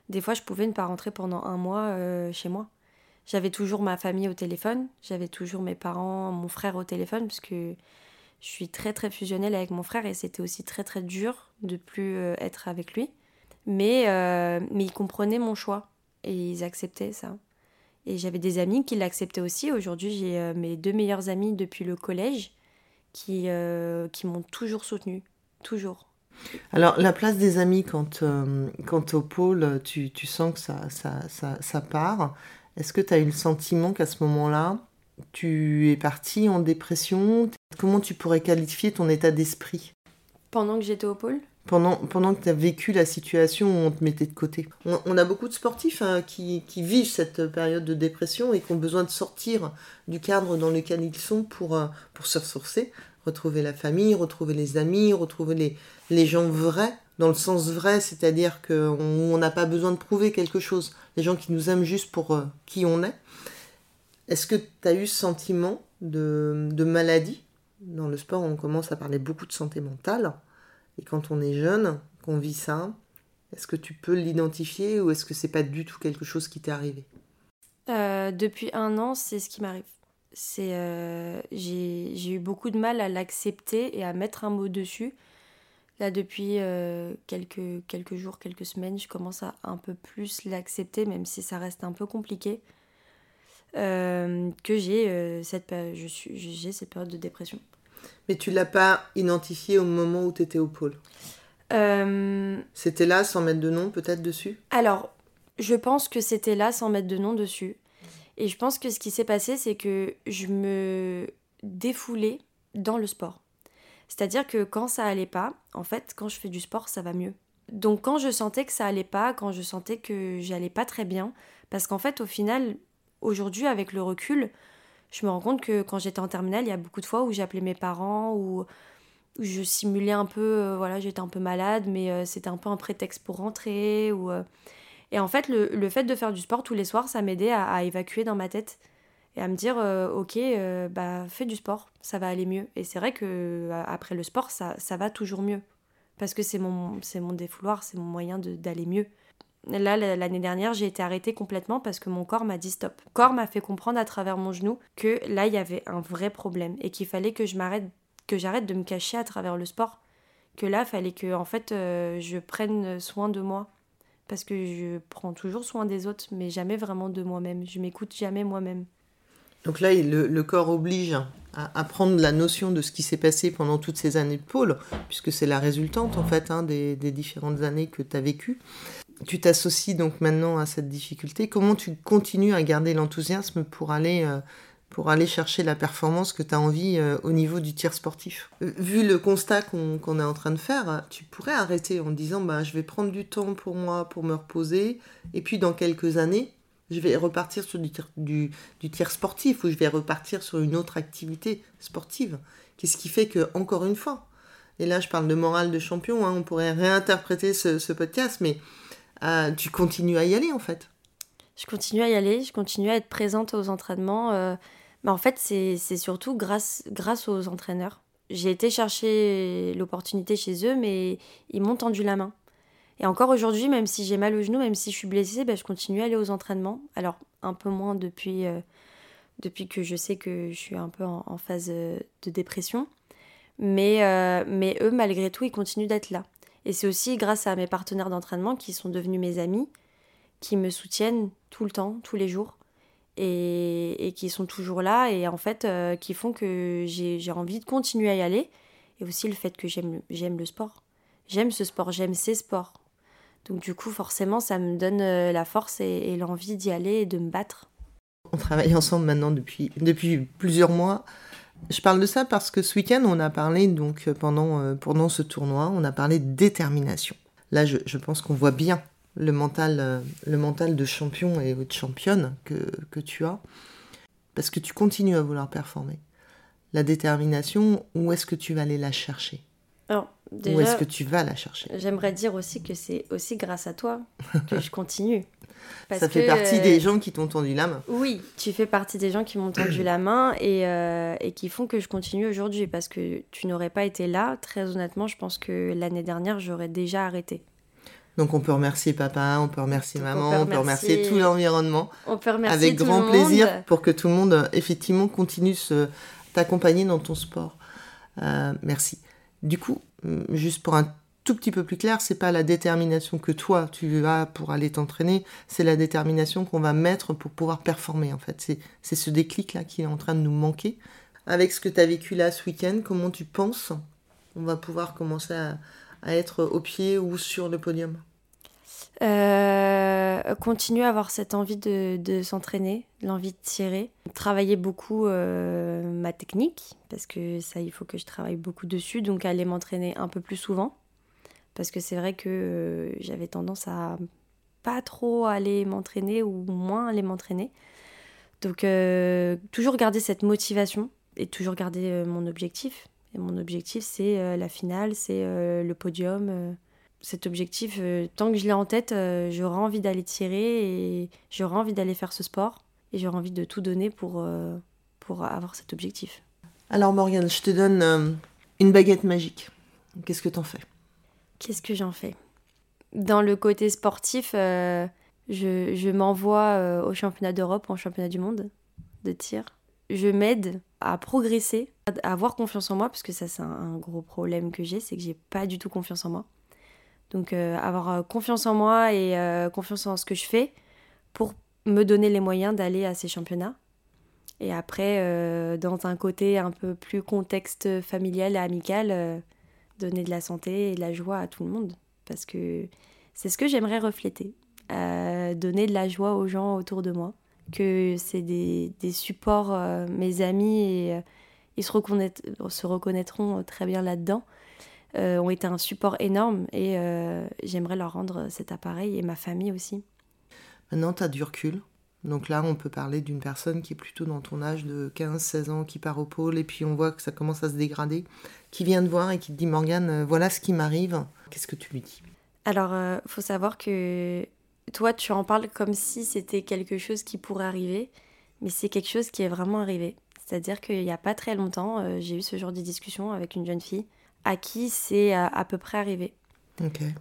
Des fois, je pouvais ne pas rentrer pendant un mois euh, chez moi. J'avais toujours ma famille au téléphone, j'avais toujours mes parents, mon frère au téléphone, parce que je suis très très fusionnelle avec mon frère et c'était aussi très très dur de plus être avec lui. Mais, mais ils comprenaient mon choix et ils acceptaient ça. Et j'avais des amis qui l'acceptaient aussi. Aujourd'hui, j'ai mes deux meilleurs amis depuis le collège qui, euh, qui m'ont toujours soutenu, toujours. Alors, la place des amis, quand, euh, quand au pôle, tu, tu, sens que ça, ça, ça, ça part, est-ce que tu as eu le sentiment qu'à ce moment-là, tu es parti en dépression? Comment tu pourrais qualifier ton état d'esprit? Pendant que j'étais au pôle? Pendant, pendant que tu as vécu la situation où on te mettait de côté. On, a beaucoup de sportifs hein, qui, qui, vivent cette période de dépression et qui ont besoin de sortir du cadre dans lequel ils sont pour, euh, pour se ressourcer, retrouver la famille, retrouver les amis, retrouver les, les gens vrais, dans le sens vrai, c'est-à-dire qu'on n'a pas besoin de prouver quelque chose. Les gens qui nous aiment juste pour euh, qui on est. Est-ce que tu as eu ce sentiment de, de maladie? Dans le sport, on commence à parler beaucoup de santé mentale. Et quand on est jeune, qu'on vit ça, est-ce que tu peux l'identifier ou est-ce que c'est pas du tout quelque chose qui t'est arrivé? Euh, Depuis un an, c'est ce qui m'arrive. C'est euh, j'ai eu beaucoup de mal à l'accepter et à mettre un mot dessus. Là, depuis euh, quelques, quelques jours, quelques semaines, je commence à un peu plus l'accepter, même si ça reste un peu compliqué. que j'ai cette, cette période de dépression. Mais tu l'as pas identifié au moment où tu étais au pôle euh, C'était là sans mettre de nom peut-être dessus? Alors, je pense que c'était là sans mettre de nom dessus. Et je pense que ce qui s'est passé, c'est que je me défoulais dans le sport. C'est-à-dire que quand ça allait pas, en fait, quand je fais du sport, ça va mieux. Donc quand je sentais que ça allait pas, quand je sentais que j'allais pas très bien, parce qu'en fait, au final, aujourd'hui, avec le recul, je me rends compte que quand j'étais en terminale, il y a beaucoup de fois où j'appelais mes parents ou je simulais un peu, euh, voilà, j'étais un peu malade, mais euh, c'était un peu un prétexte pour rentrer. Ou, euh. Et en fait, le, fait de faire du sport tous les soirs, ça m'aidait à, évacuer dans ma tête. et à me dire ok bah fais du sport ça va aller mieux et c'est vrai que après le sport ça, ça va toujours mieux parce que c'est mon mon défouloir c'est mon moyen d'aller mieux là l'année dernière j'ai été arrêtée complètement parce que mon corps m'a dit stop. Corps m'a fait comprendre à travers mon genou que là il y avait un vrai problème et qu'il fallait que je m'arrête que j'arrête de me cacher à travers le sport. Que là fallait que en fait je prenne soin de moi parce que je prends toujours soin des autres mais jamais vraiment de moi-même. Je m'écoute jamais moi-même. Donc là, le, corps oblige à, prendre la notion de ce qui s'est passé pendant toutes ces années de pôle, puisque c'est la résultante en fait hein, des, différentes années que tu as vécues. Tu t'associes donc maintenant à cette difficulté. Comment tu continues à garder l'enthousiasme pour aller, euh, pour aller chercher la performance que tu as envie euh, au niveau du tir sportif? Euh, Vu le constat qu'on est en train de faire, tu pourrais arrêter en disant bah, je vais prendre du temps pour moi, pour me reposer, et puis dans quelques années, je vais repartir sur du tir, du, sportif ou je vais repartir sur une autre activité sportive. Qu'est-ce qui fait que, encore une fois, et là je parle de morale de champion, hein, on pourrait réinterpréter ce, podcast, mais euh, tu continues à y aller en fait. Je continue à y aller, je continue à être présente aux entraînements. Euh, mais en fait, c'est surtout grâce, grâce aux entraîneurs. J'ai été chercher l'opportunité chez eux, mais ils m'ont tendu la main. Et encore aujourd'hui, même si j'ai mal au genou, même si je suis blessée, ben, je continue à aller aux entraînements. Alors, un peu moins depuis, euh, depuis que je sais que je suis un peu en, phase de dépression. Mais, mais eux, malgré tout, ils continuent d'être là. Et c'est aussi grâce à mes partenaires d'entraînement qui sont devenus mes amis, qui me soutiennent tout le temps, tous les jours, et, et qui sont toujours là, et en fait, qui font que j'ai envie de continuer à y aller. Et aussi le fait que j'aime le sport. J'aime ce sport, j'aime ces sports. Donc du coup, forcément, ça me donne euh, la force et, l'envie d'y aller et de me battre. On travaille ensemble maintenant depuis, depuis plusieurs mois. Je parle de ça parce que ce week-end, on a parlé, donc pendant, euh, pendant ce tournoi, on a parlé de détermination. Là, je, je pense qu'on voit bien le mental, euh, le mental de champion et de championne que, que tu as. Parce que tu continues à vouloir performer. La détermination, où est-ce que tu vas aller la chercher? Où est-ce que tu vas la chercher? J'aimerais dire aussi que c'est aussi grâce à toi que je continue. ça fait partie des gens qui t'ont tendu la main. Oui, tu fais partie des gens qui m'ont tendu la main et, euh, et, qui font que je continue aujourd'hui. Parce que tu n'aurais pas été là, très honnêtement, je pense que l'année dernière, j'aurais déjà arrêté. Donc on peut remercier papa, on peut remercier maman, on peut remercier, tout l'environnement. On peut remercier Avec grand plaisir pour que tout le monde, effectivement, continue t'accompagner dans ton sport. Euh, merci. Du coup, euh, juste pour un tout petit peu plus clair, c'est pas la détermination que toi tu as pour aller t'entraîner, c'est la détermination qu'on va mettre pour pouvoir performer en fait. C'est ce déclic là qui est en train de nous manquer. Avec ce que tu as vécu là ce week-end, comment tu penses on va pouvoir commencer à, être au pied ou sur le podium? Euh, continuer à avoir cette envie de, s'entraîner, l'envie de tirer. Travailler beaucoup euh, ma technique, parce que ça, il faut que je travaille beaucoup dessus, donc aller m'entraîner un peu plus souvent. Parce que c'est vrai que euh, j'avais tendance à pas trop aller m'entraîner ou moins aller m'entraîner. Donc toujours garder cette motivation et toujours garder mon objectif. Et mon objectif, c'est la finale, c'est le podium cet objectif, euh, tant que je l'ai en tête, euh, j'aurai envie d'aller tirer et j'aurai envie d'aller faire ce sport et j'aurai envie de tout donner pour, euh, pour avoir cet objectif. Alors Morgane, je te donne une baguette magique. Qu'est-ce que t'en fais? Qu'est-ce que j'en fais? Dans le côté sportif, je, je m'envoie au championnat d'Europe, au championnat du monde de tir. Je m'aide à progresser, à avoir confiance en moi, parce que ça c'est un gros problème que j'ai, c'est que j'ai pas du tout confiance en moi. Donc euh, avoir euh, confiance en moi et euh, confiance en ce que je fais pour me donner les moyens d'aller à ces championnats. Et après, dans un côté un peu plus contexte familial et amical, donner de la santé et de la joie à tout le monde. Parce que c'est ce que j'aimerais refléter. donner de la joie aux gens autour de moi. Que c'est des, supports, mes amis, ils se reconnaîtront très bien là-dedans. Euh, ont été un support énorme et euh, j'aimerais leur rendre cet appareil et ma famille aussi. Maintenant, tu as du recul. Donc là, on peut parler d'une personne qui est plutôt dans ton âge de 15-16 ans, qui part au pôle, et puis on voit que ça commence à se dégrader, qui vient te voir et qui te dit Morgane, euh, voilà ce qui m'arrive. Qu'est-ce que tu lui dis? Alors, il faut savoir que toi, tu en parles comme si c'était quelque chose qui pourrait arriver, mais c'est quelque chose qui est vraiment arrivé. C'est-à-dire qu'il n'y a pas très longtemps, euh, j'ai eu ce genre de discussion avec une jeune fille à qui c'est à, peu près arrivé.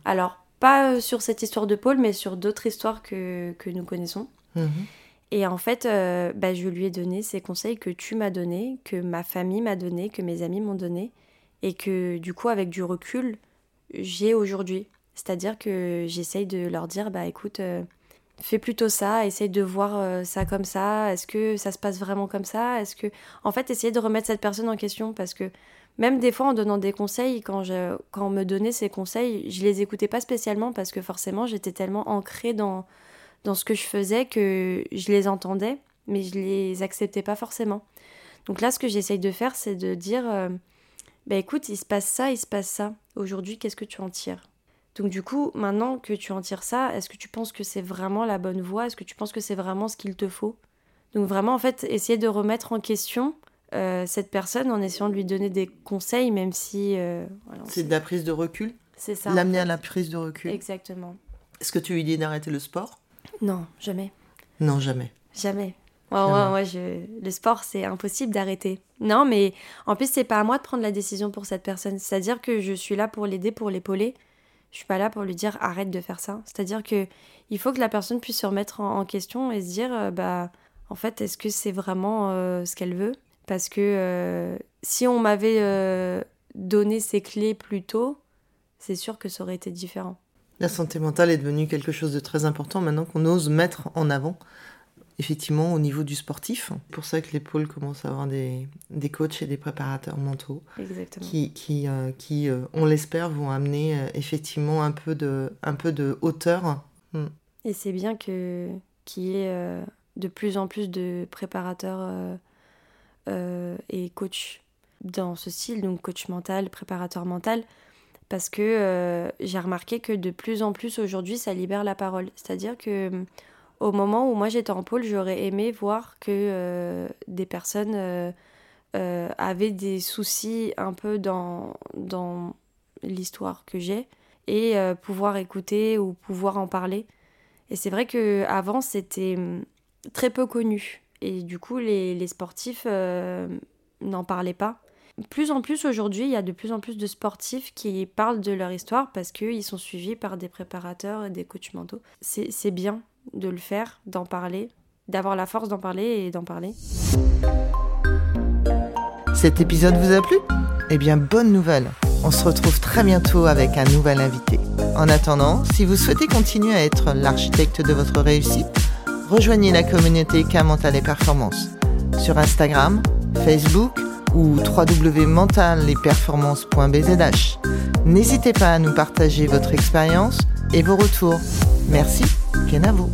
Alors, pas euh, sur cette histoire de Paul, mais sur d'autres histoires que, que nous connaissons. Mhm. Et en fait, euh, bah, je lui ai donné ces conseils que tu m'as donnés, que ma famille m'a donné, que mes amis m'ont donné, et que du coup, avec du recul, j'ai aujourd'hui. C'est-à-dire que j'essaye de leur dire, bah écoute, euh, fais plutôt ça, essaye de voir euh, ça comme ça, est-ce que ça se passe vraiment comme ça? Est-ce que... En fait, essayer de remettre cette personne en question, parce que même des fois en donnant des conseils, quand, je, quand on me donnait ces conseils, je les écoutais pas spécialement, parce que forcément, j'étais tellement ancrée dans dans ce que je faisais que je les entendais, mais je les acceptais pas forcément. Donc là, ce que j'essaye de faire, c'est de dire, euh, bah écoute, il se passe ça, il se passe ça. Aujourd'hui, qu'est-ce que tu en tires? Donc du coup, maintenant que tu en tires ça, est-ce que tu penses que c'est vraiment la bonne voie? Est-ce que tu penses que c'est vraiment ce qu'il te faut? Donc vraiment, en fait, essayer de remettre en question euh, cette personne en essayant de lui donner des conseils, même si... Euh, c'est de la prise de recul C'est ça. L'amener à la prise de recul. Exactement. Est-ce que tu lui dis d'arrêter le sport non, jamais. Non, jamais. Jamais. Ouais, je... Le sport, c'est impossible d'arrêter. Non, mais en plus, c'est pas à moi de prendre la décision pour cette personne. C'est-à-dire que je suis là pour l'aider, pour l'épauler. Je suis pas là pour lui dire arrête de faire ça. C'est-à-dire que il faut que la personne puisse se remettre en, question et se dire euh, bah en fait est-ce que c'est vraiment euh, ce qu'elle veut Parce que euh, si on m'avait donné ces clés plus tôt, c'est sûr que ça aurait été différent. La santé mentale est devenue quelque chose de très important maintenant qu'on ose mettre en avant, effectivement, au niveau du sportif. C'est pour ça que les pôles commencent à avoir des, des coachs et des préparateurs mentaux qui, qui, euh, qui euh, on l'espère, vont amener euh, effectivement un peu de, un peu de hauteur. Hmm. Et c'est bien que qu'il y ait de plus en plus de préparateurs et coachs dans ce style, donc coach mental, préparateur mental, parce que euh, j'ai remarqué que de plus en plus aujourd'hui, ça libère la parole. C'est-à-dire que au moment où moi j'étais en pôle, j'aurais aimé voir que euh, des personnes euh, avaient des soucis un peu dans, dans l'histoire que j'ai et pouvoir écouter ou pouvoir en parler. Et c'est vrai qu'avant, c'était hum, très peu connu. Et du coup, les, sportifs n'en parlaient pas plus en plus aujourd'hui, il y a de plus en plus de sportifs qui parlent de leur histoire parce qu'ils sont suivis par des préparateurs et des coachs mentaux. C'est bien de le faire, d'en parler, d'avoir la force d'en parler et d'en parler. Cet épisode vous a plu? Eh bien, bonne nouvelle On se retrouve très bientôt avec un nouvel invité. En attendant, si vous souhaitez continuer à être l'architecte de votre réussite, rejoignez la communauté K Mental et Performance sur Instagram, Facebook, ou www.mentalesperformances.bzh. N'hésitez pas à nous partager votre expérience et vos retours. Merci, Kenavo.